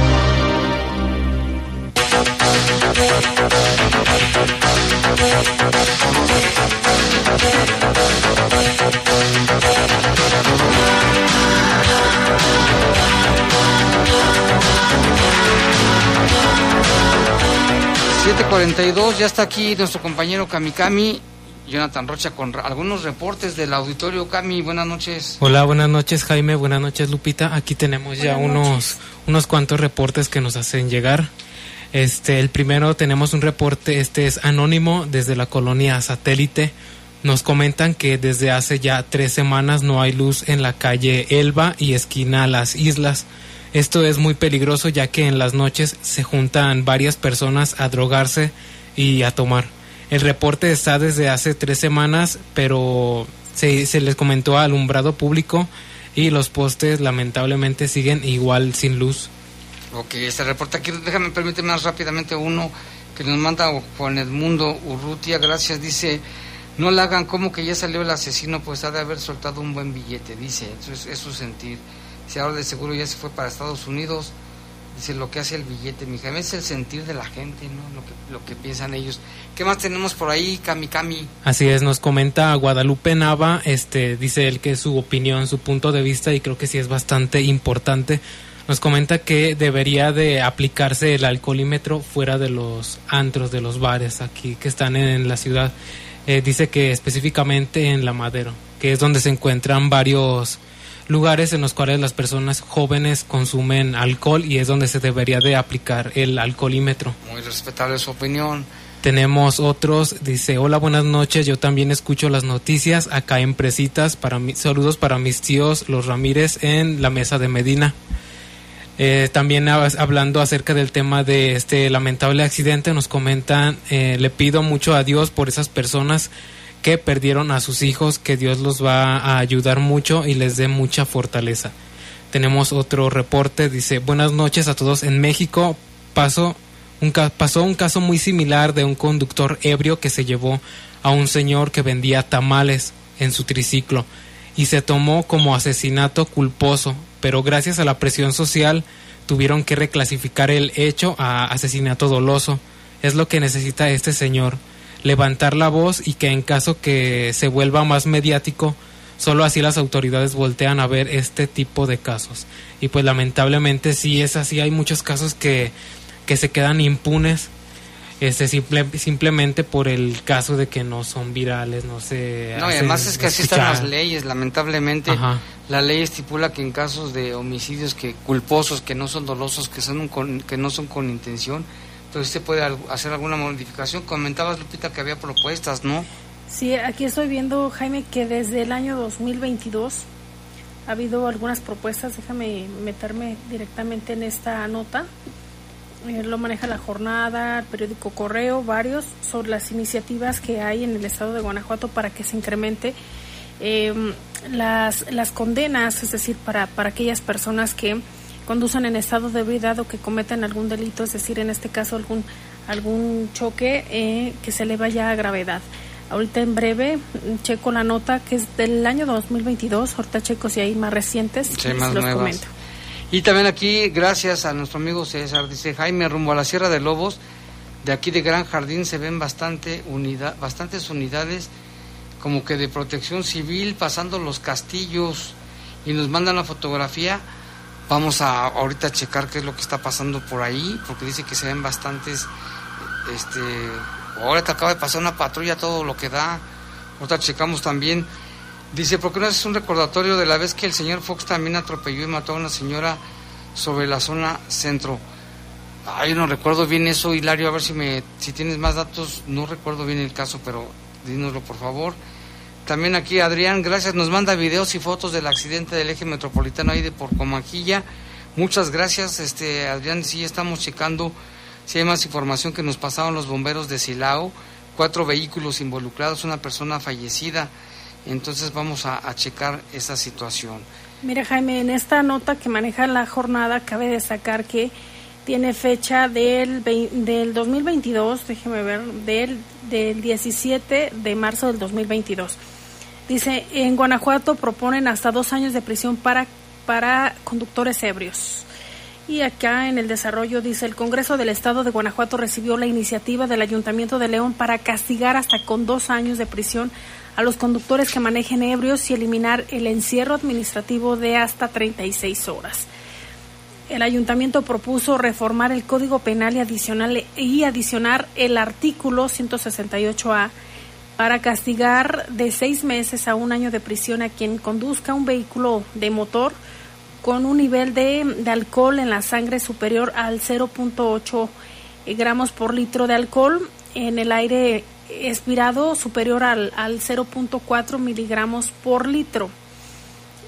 Siete 742, ya está aquí nuestro compañero Kamikami, Jonathan Rocha, con algunos reportes del auditorio. Cami, buenas noches. Hola, buenas noches Jaime, buenas noches Lupita. Aquí tenemos ya unos, unos cuantos reportes que nos hacen llegar. Este, el primero tenemos un reporte, este es anónimo desde la colonia satélite. Nos comentan que desde hace ya tres semanas no hay luz en la calle Elba y esquina Las Islas. Esto es muy peligroso ya que en las noches se juntan varias personas a drogarse y a tomar. El reporte está desde hace tres semanas, pero se, se les comentó alumbrado público y los postes lamentablemente siguen igual sin luz. Ok, este reporte aquí, déjame permíteme más rápidamente uno que nos manda Juan Edmundo Urrutia, gracias, dice, no la hagan como que ya salió el asesino, pues ha de haber soltado un buen billete, dice, eso es, su sentir. Si ahora de seguro ya se fue para Estados Unidos, dice lo que hace el billete, mi Jaime, es el sentir de la gente, ¿no? Lo que, lo que piensan ellos. ¿Qué más tenemos por ahí, Cami Cami? Así es, nos comenta Guadalupe Nava, este, dice él que es su opinión, su punto de vista y creo que sí es bastante importante. Nos comenta que debería de aplicarse el alcoholímetro fuera de los antros, de los bares aquí que están en la ciudad. Eh, dice que específicamente en La Madero, que es donde se encuentran varios lugares en los cuales las personas jóvenes consumen alcohol y es donde se debería de aplicar el alcoholímetro. Muy respetable su opinión. Tenemos otros, dice, hola, buenas noches, yo también escucho las noticias acá en Presitas, para mi- saludos para mis tíos, los Ramírez, en la mesa de Medina. Eh, también hab- hablando acerca del tema de este lamentable accidente, nos comentan, eh, le pido mucho a Dios por esas personas que perdieron a sus hijos, que Dios los va a ayudar mucho y les dé mucha fortaleza. Tenemos otro reporte, dice, buenas noches a todos en México, pasó un caso muy similar de un conductor ebrio que se llevó a un señor que vendía tamales en su triciclo y se tomó como asesinato culposo, pero gracias a la presión social tuvieron que reclasificar el hecho a asesinato doloso. Es lo que necesita este señor, levantar la voz y que en caso que se vuelva más mediático, solo así las autoridades voltean a ver este tipo de casos. Y pues lamentablemente sí es así, hay muchos casos que, que se quedan impunes este simple, simplemente por el caso de que no son virales, no se No, y además es que así están las leyes, lamentablemente. Ajá. La ley estipula que en casos de homicidios que culposos, que no son dolosos, que son un con- que no son con intención, pues se puede al- hacer alguna modificación. Comentabas Lupita que había propuestas, ¿no? Sí, aquí estoy viendo, Jaime, que desde el año 2022 ha habido algunas propuestas. Déjame meterme directamente en esta nota. Eh, lo maneja la jornada, el periódico Correo, varios, sobre las iniciativas que hay en el estado de Guanajuato para que se incremente eh, las, las condenas, es decir, para, para aquellas personas que conducen en estado de ebriedad o que cometen algún delito, es decir, en este caso algún, algún choque eh, que se le vaya a gravedad. Ahorita en breve mm, checo la nota que es del año 2022, ahorita checo si hay más recientes, Sí, más los nuevas. comento. Y también aquí, gracias a nuestro amigo César, dice Jaime, rumbo a la Sierra de Lobos, de aquí de Gran Jardín se ven bastante unida, bastantes unidades como que de protección civil pasando los castillos y nos mandan la fotografía. Vamos a ahorita a checar qué es lo que está pasando por ahí, porque dice que se ven bastantes, este, ahorita acaba de pasar una patrulla, todo lo que da. Ahorita checamos también. Dice, ¿por qué no haces un recordatorio de la vez que el señor Fox también atropelló y mató a una señora sobre la zona centro? Ay, no recuerdo bien eso, Hilario, a ver si me si tienes más datos, no recuerdo bien el caso, pero dínoslo por favor. También aquí Adrián, gracias, nos manda videos y fotos del accidente del eje metropolitano ahí de por Comanquilla. Muchas gracias, este Adrián, sí estamos checando si hay más información que nos pasaron los bomberos de Silao, cuatro vehículos involucrados, una persona fallecida. Entonces vamos a, checar esa situación. Mira Jaime, en esta nota que maneja la jornada cabe destacar que tiene fecha del, del 2022, déjeme ver, del, del 17 de marzo del 2022. Dice, en Guanajuato proponen hasta dos años de prisión para, para conductores ebrios. Y acá en el desarrollo dice, el Congreso del Estado de Guanajuato recibió la iniciativa del Ayuntamiento de León para castigar hasta con dos años de prisión a los conductores que manejen ebrios y eliminar el encierro administrativo de hasta 36 horas. El ayuntamiento propuso reformar el Código Penal y, adicional, y adicionar el artículo 168A para castigar de seis meses a un año de prisión a quien conduzca un vehículo de motor con un nivel de, de alcohol en la sangre superior al 0.8 gramos por litro de alcohol, en el aire expirado superior al, al 0.4 miligramos por litro.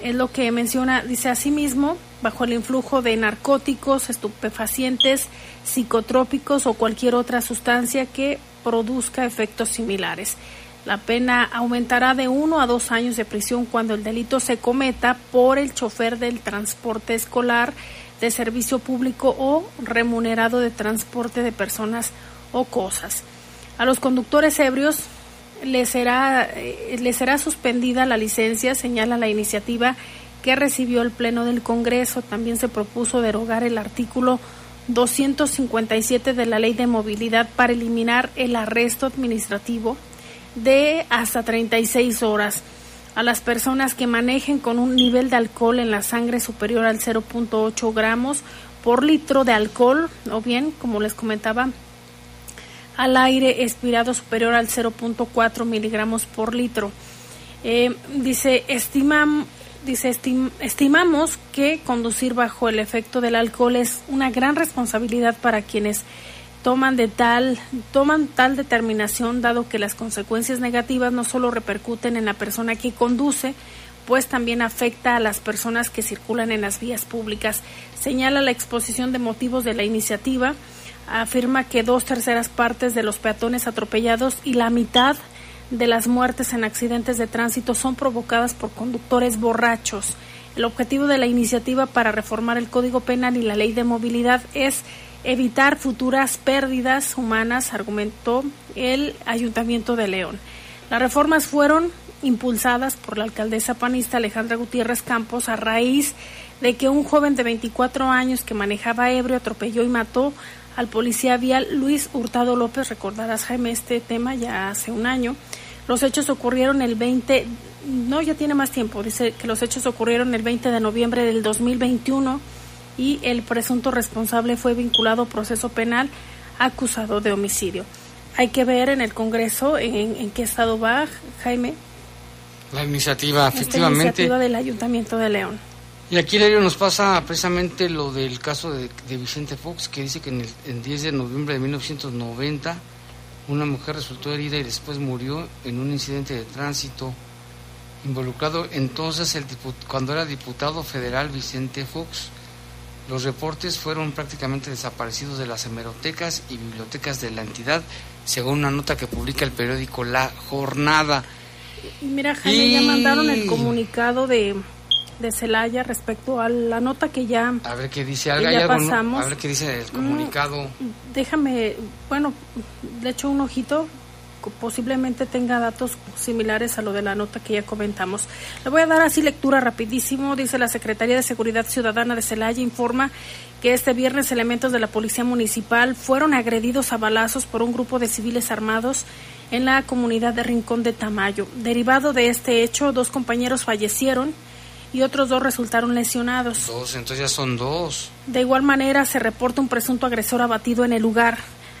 Es lo que menciona, dice asimismo, bajo el influjo de narcóticos, estupefacientes, psicotrópicos o cualquier otra sustancia que produzca efectos similares. La pena aumentará de uno a dos años de prisión cuando el delito se cometa por el chofer del transporte escolar, de servicio público o remunerado de transporte de personas o cosas. A los conductores ebrios les será, eh, les será suspendida la licencia, señala la iniciativa que recibió el Pleno del Congreso. También se propuso derogar el artículo 257 de la Ley de Movilidad para eliminar el arresto administrativo de hasta 36 horas a las personas que manejen con un nivel de alcohol en la sangre superior al 0.8 gramos por litro de alcohol o bien, como les comentaba, al aire expirado superior al 0.4 miligramos por litro. Eh, dice, estimam, dice estim- estimamos que conducir bajo el efecto del alcohol es una gran responsabilidad para quienes toman de tal toman tal determinación dado que las consecuencias negativas no solo repercuten en la persona que conduce pues también afecta a las personas que circulan en las vías públicas señala la exposición de motivos de la iniciativa afirma que dos terceras partes de los peatones atropellados y la mitad de las muertes en accidentes de tránsito son provocadas por conductores borrachos. El objetivo de la iniciativa para reformar el Código Penal y la Ley de Movilidad es evitar futuras pérdidas humanas, argumentó el Ayuntamiento de León. Las reformas fueron impulsadas por la alcaldesa panista Alejandra Gutiérrez Campos a raíz de que un joven de 24 años que manejaba ebrio atropelló y mató al policía vial Luis Hurtado López. Recordarás, Jaime, este tema ya hace un año. Los hechos ocurrieron el 20, no, ya tiene más tiempo, dice que los hechos ocurrieron el 20 de noviembre del 2021 y el presunto responsable fue vinculado a proceso penal acusado de homicidio. Hay que ver en el Congreso en, en qué estado va, Jaime, La iniciativa, esta efectivamente. iniciativa del Ayuntamiento de León. Y aquí Lerio nos pasa precisamente lo del caso de, de Vicente Fox, que dice que en el en 10 de noviembre de 1990 una mujer resultó herida y después murió en un incidente de tránsito involucrado entonces el cuando era diputado federal Vicente Fox. Los reportes fueron prácticamente desaparecidos de las hemerotecas y bibliotecas de la entidad, según una nota que publica el periódico La Jornada. Mira, Jaime, ya mandaron el comunicado de, de Celaya respecto a la nota que ya... A ver qué dice, Que ¿hay ya algo, pasamos. A ver qué dice el comunicado. Déjame, bueno, le echo un ojito, posiblemente tenga datos similares a lo de la nota que ya comentamos. Le voy a dar así lectura rapidísimo. Dice la Secretaría de Seguridad Ciudadana de Celaya informa que este viernes elementos de la Policía Municipal fueron agredidos a balazos por un grupo de civiles armados en la comunidad de Rincón de Tamayo. Derivado de este hecho, dos compañeros fallecieron y otros dos resultaron lesionados. Dos, entonces ya son dos. De igual manera, se reporta un presunto agresor abatido en el lugar.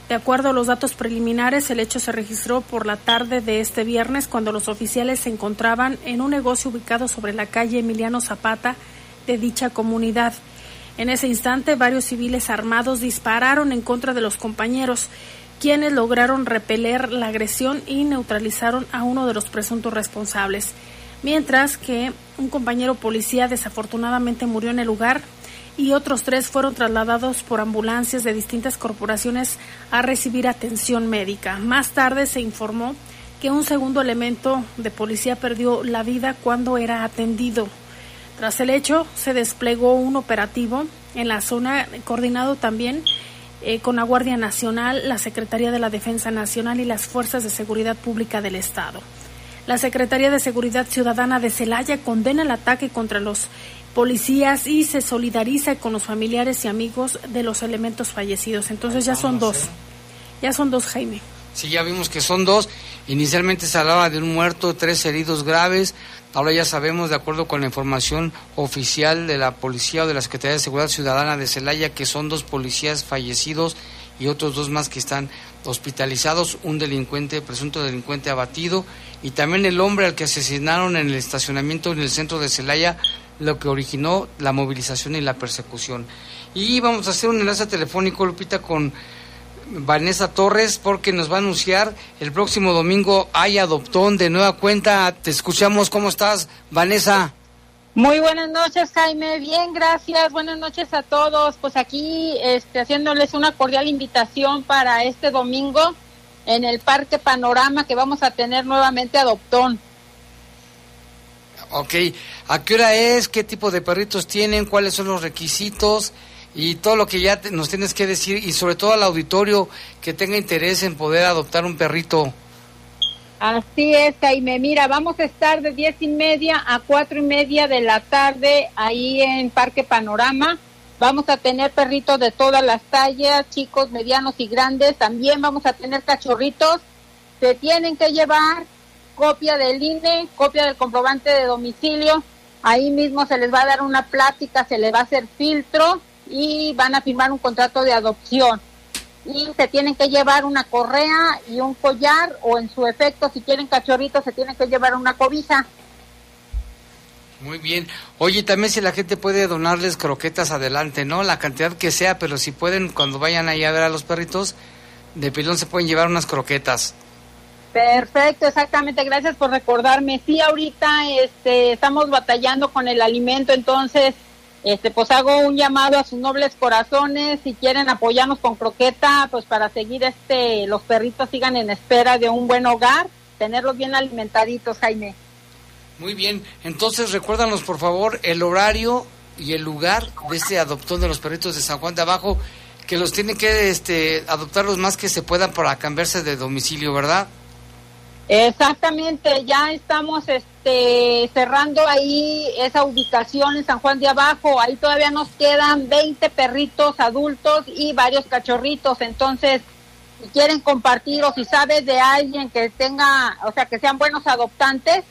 De acuerdo a los datos preliminares, el hecho se registró por la tarde de este viernes cuando los oficiales se encontraban en un negocio ubicado sobre la calle Emiliano Zapata de dicha comunidad. En ese instante, varios civiles armados dispararon en contra de los compañeros, quienes lograron repeler la agresión y neutralizaron a uno de los presuntos responsables. Mientras que un compañero policía desafortunadamente murió en el lugar y otros tres fueron trasladados por ambulancias de distintas corporaciones a recibir atención médica. Más tarde se informó que un segundo elemento de policía perdió la vida cuando era atendido. Tras el hecho, se desplegó un operativo en la zona, coordinado también eh, con la Guardia Nacional, la Secretaría de la Defensa Nacional y las Fuerzas de Seguridad Pública del Estado. La Secretaría de Seguridad Ciudadana de Celaya condena el ataque contra los policías y se solidariza con los familiares y amigos de los elementos fallecidos. Entonces ya son dos. Ya son dos, Jaime. Sí, ya vimos que son dos. Inicialmente se hablaba de un muerto, tres heridos graves. Ahora ya sabemos, de acuerdo con la información oficial de la policía o de la Secretaría de Seguridad Ciudadana de Celaya, que son dos policías fallecidos y otros dos más que están hospitalizados, un delincuente, presunto delincuente abatido, y también el hombre al que asesinaron en el estacionamiento en el centro de Celaya, lo que originó la movilización y la persecución. Y vamos a hacer un enlace telefónico, Lupita, con Vanessa Torres porque nos va a anunciar el próximo domingo hay adoptón de nueva cuenta. Te escuchamos, ¿cómo estás, Vanessa? Muy buenas noches, Jaime. Bien, gracias. Buenas noches a todos. Pues aquí este, haciéndoles una cordial invitación para este domingo en el Parque Panorama que vamos a tener nuevamente adoptón. Ok, ¿a qué hora es? ¿Qué tipo de perritos tienen? ¿Cuáles son los requisitos? Y todo lo que ya te- nos tienes que decir y sobre todo al auditorio que tenga interés en poder adoptar un perrito. Así es, Jaime. Mira, vamos a estar de diez y media a cuatro y media de la tarde ahí en Parque Panorama. Vamos a tener perritos de todas las tallas, chicos, medianos y grandes. También vamos a tener cachorritos. Se tienen que llevar copia del INE, copia del comprobante de domicilio. Ahí mismo se les va a dar una plática, se les va a hacer filtro y van a firmar un contrato de adopción y se tienen que llevar una correa y un collar o en su efecto si quieren cachorritos se tienen que llevar una cobija. Muy bien. Oye, también si la gente puede donarles croquetas adelante, ¿no? La cantidad que sea, pero si pueden, cuando vayan ahí a ver a los perritos, de pilón se pueden llevar unas croquetas. Perfecto, exactamente, gracias por recordarme. Sí, ahorita este estamos batallando con el alimento, entonces este pues hago un llamado a sus nobles corazones si quieren apoyarnos con croqueta, pues para seguir este los perritos sigan en espera de un buen hogar, tenerlos bien alimentaditos, Jaime. Muy bien. Entonces, recuérdanos, por favor, el horario y el lugar de este adoptón de los perritos de San Juan de Abajo, Que los tienen que este, adoptar los más que se puedan para cambiarse de domicilio, ¿verdad? Exactamente, ya estamos este, cerrando ahí esa ubicación en San Juan de Abajo. Ahí todavía nos quedan 20 perritos adultos y varios cachorritos. Entonces, si quieren compartir o si sabes de alguien que tenga, o sea, que sean buenos adoptantes,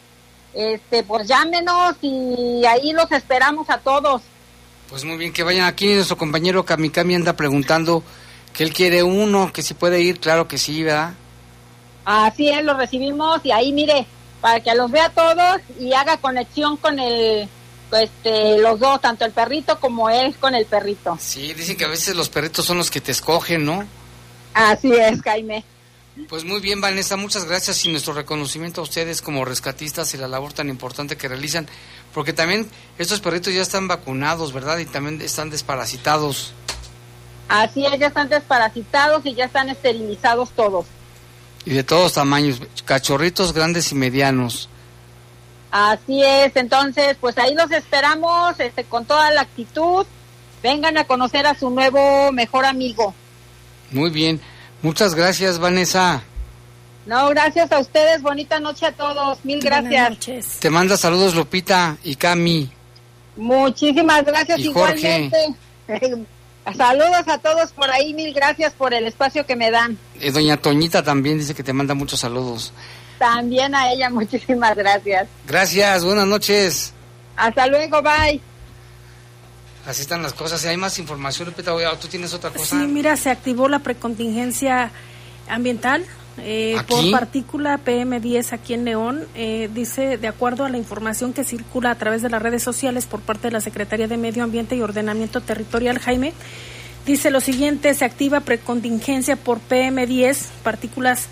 este, pues llámenos y ahí los esperamos a todos. Pues muy bien, que vayan aquí. Nuestro compañero Kamikami anda preguntando que él quiere uno, que si puede ir. Claro que sí, ¿verdad? Así es, los recibimos y ahí mire, para que los vea todos y haga conexión con el, este, los dos, tanto el perrito como él con el perrito. Sí, dicen que a veces los perritos son los que te escogen, ¿no? Así es, Jaime. Pues muy bien, Vanessa, muchas gracias y nuestro reconocimiento a ustedes como rescatistas y la labor tan importante que realizan, porque también estos perritos ya están vacunados, ¿verdad? Y también están desparasitados. Así es, ya están desparasitados y ya están esterilizados todos. Y de todos tamaños, cachorritos grandes y medianos. Así es, entonces, pues ahí los esperamos, este, con toda la actitud. Vengan a conocer a su nuevo mejor amigo. Muy bien, muchas gracias, Vanessa. No, gracias a ustedes, bonita noche a todos, mil gracias. Te manda saludos Lupita y Cami. Muchísimas gracias Y Jorge. igualmente. Saludos a todos por ahí, mil gracias por el espacio que me dan. Eh, doña Toñita también dice que te manda muchos saludos. También a ella, muchísimas gracias. Gracias, buenas noches. Hasta luego, bye. Así están las cosas. Si hay más información, Lupita, tú tienes otra cosa. Sí, mira, se activó la precontingencia ambiental eh, por partícula PM10 aquí en León. Eh, dice, de acuerdo a la información que circula a través de las redes sociales por parte de la Secretaría de Medio Ambiente y Ordenamiento Territorial, Jaime, dice lo siguiente, se activa precontingencia por PM10, partículas,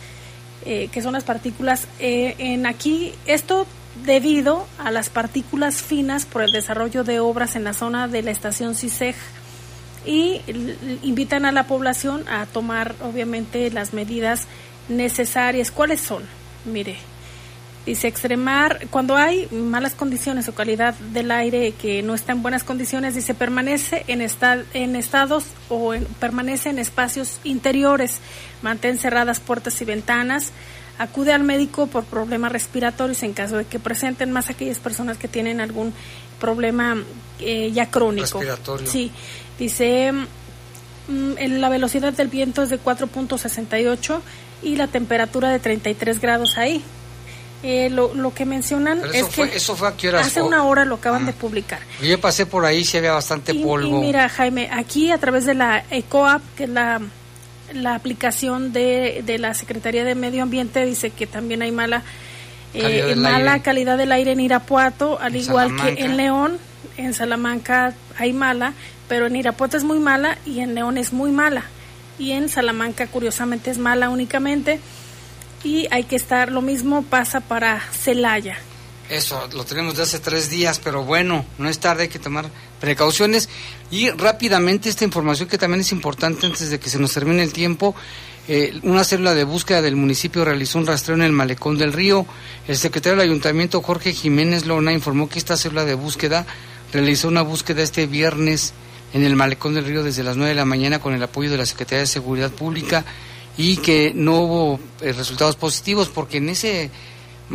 eh, que son las partículas eh, en aquí, esto debido a las partículas finas por el desarrollo de obras en la zona de la estación CISEG y invitan a la población a tomar obviamente las medidas necesarias. ¿Cuáles son? Mire, dice extremar, cuando hay malas condiciones o calidad del aire que no está en buenas condiciones, dice permanece en, esta- en estados o en- permanece en espacios interiores, mantén cerradas puertas y ventanas, acude al médico por problemas respiratorios en caso de que presenten más aquellas personas que tienen algún problema eh, ya crónico. Respiratorio. Sí, dice mm, en la velocidad del viento es de 4.68 y la temperatura de 33 grados ahí. Eh, lo, lo que mencionan Pero es fue, que eso fue a qué horas. hace una hora lo acaban de publicar. Yo pasé por ahí, sí había bastante Y, polvo. y mira, Jaime, aquí a través de la ECOAP, que es la, la aplicación de, de la Secretaría de Medio Ambiente, dice que también hay mala, eh, Calidad del mala aire. calidad del aire en Irapuato, al En igual Salamanca. que en León. En Salamanca hay mala, pero en Irapuato es muy mala y en León es muy mala. Y en Salamanca, curiosamente, es mala únicamente. Y hay que estar, lo mismo pasa para Celaya. Eso, lo tenemos de hace tres días, pero bueno, no es tarde, hay que tomar precauciones. Y rápidamente esta información que también es importante antes de que se nos termine el tiempo. eh, una célula de búsqueda del municipio realizó un rastreo en el malecón del río. El secretario del ayuntamiento, Jorge Jiménez Lona, informó que esta célula de búsqueda realizó una búsqueda este viernes en el malecón del río desde las 9 de la mañana con el apoyo de la Secretaría de Seguridad Pública y que no hubo eh, resultados positivos porque en ese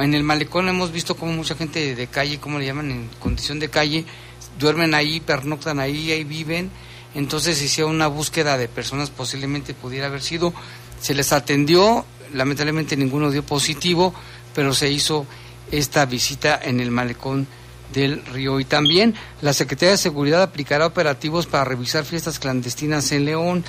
en el malecón hemos visto como mucha gente de calle, como le llaman, en condición de calle, duermen ahí, pernoctan ahí, ahí viven. Entonces hicieron una búsqueda de personas posiblemente pudiera haber sido. Se les atendió, lamentablemente ninguno dio positivo, pero se hizo esta visita en el malecón del río. Y también la Secretaría de Seguridad aplicará operativos para revisar fiestas clandestinas en León.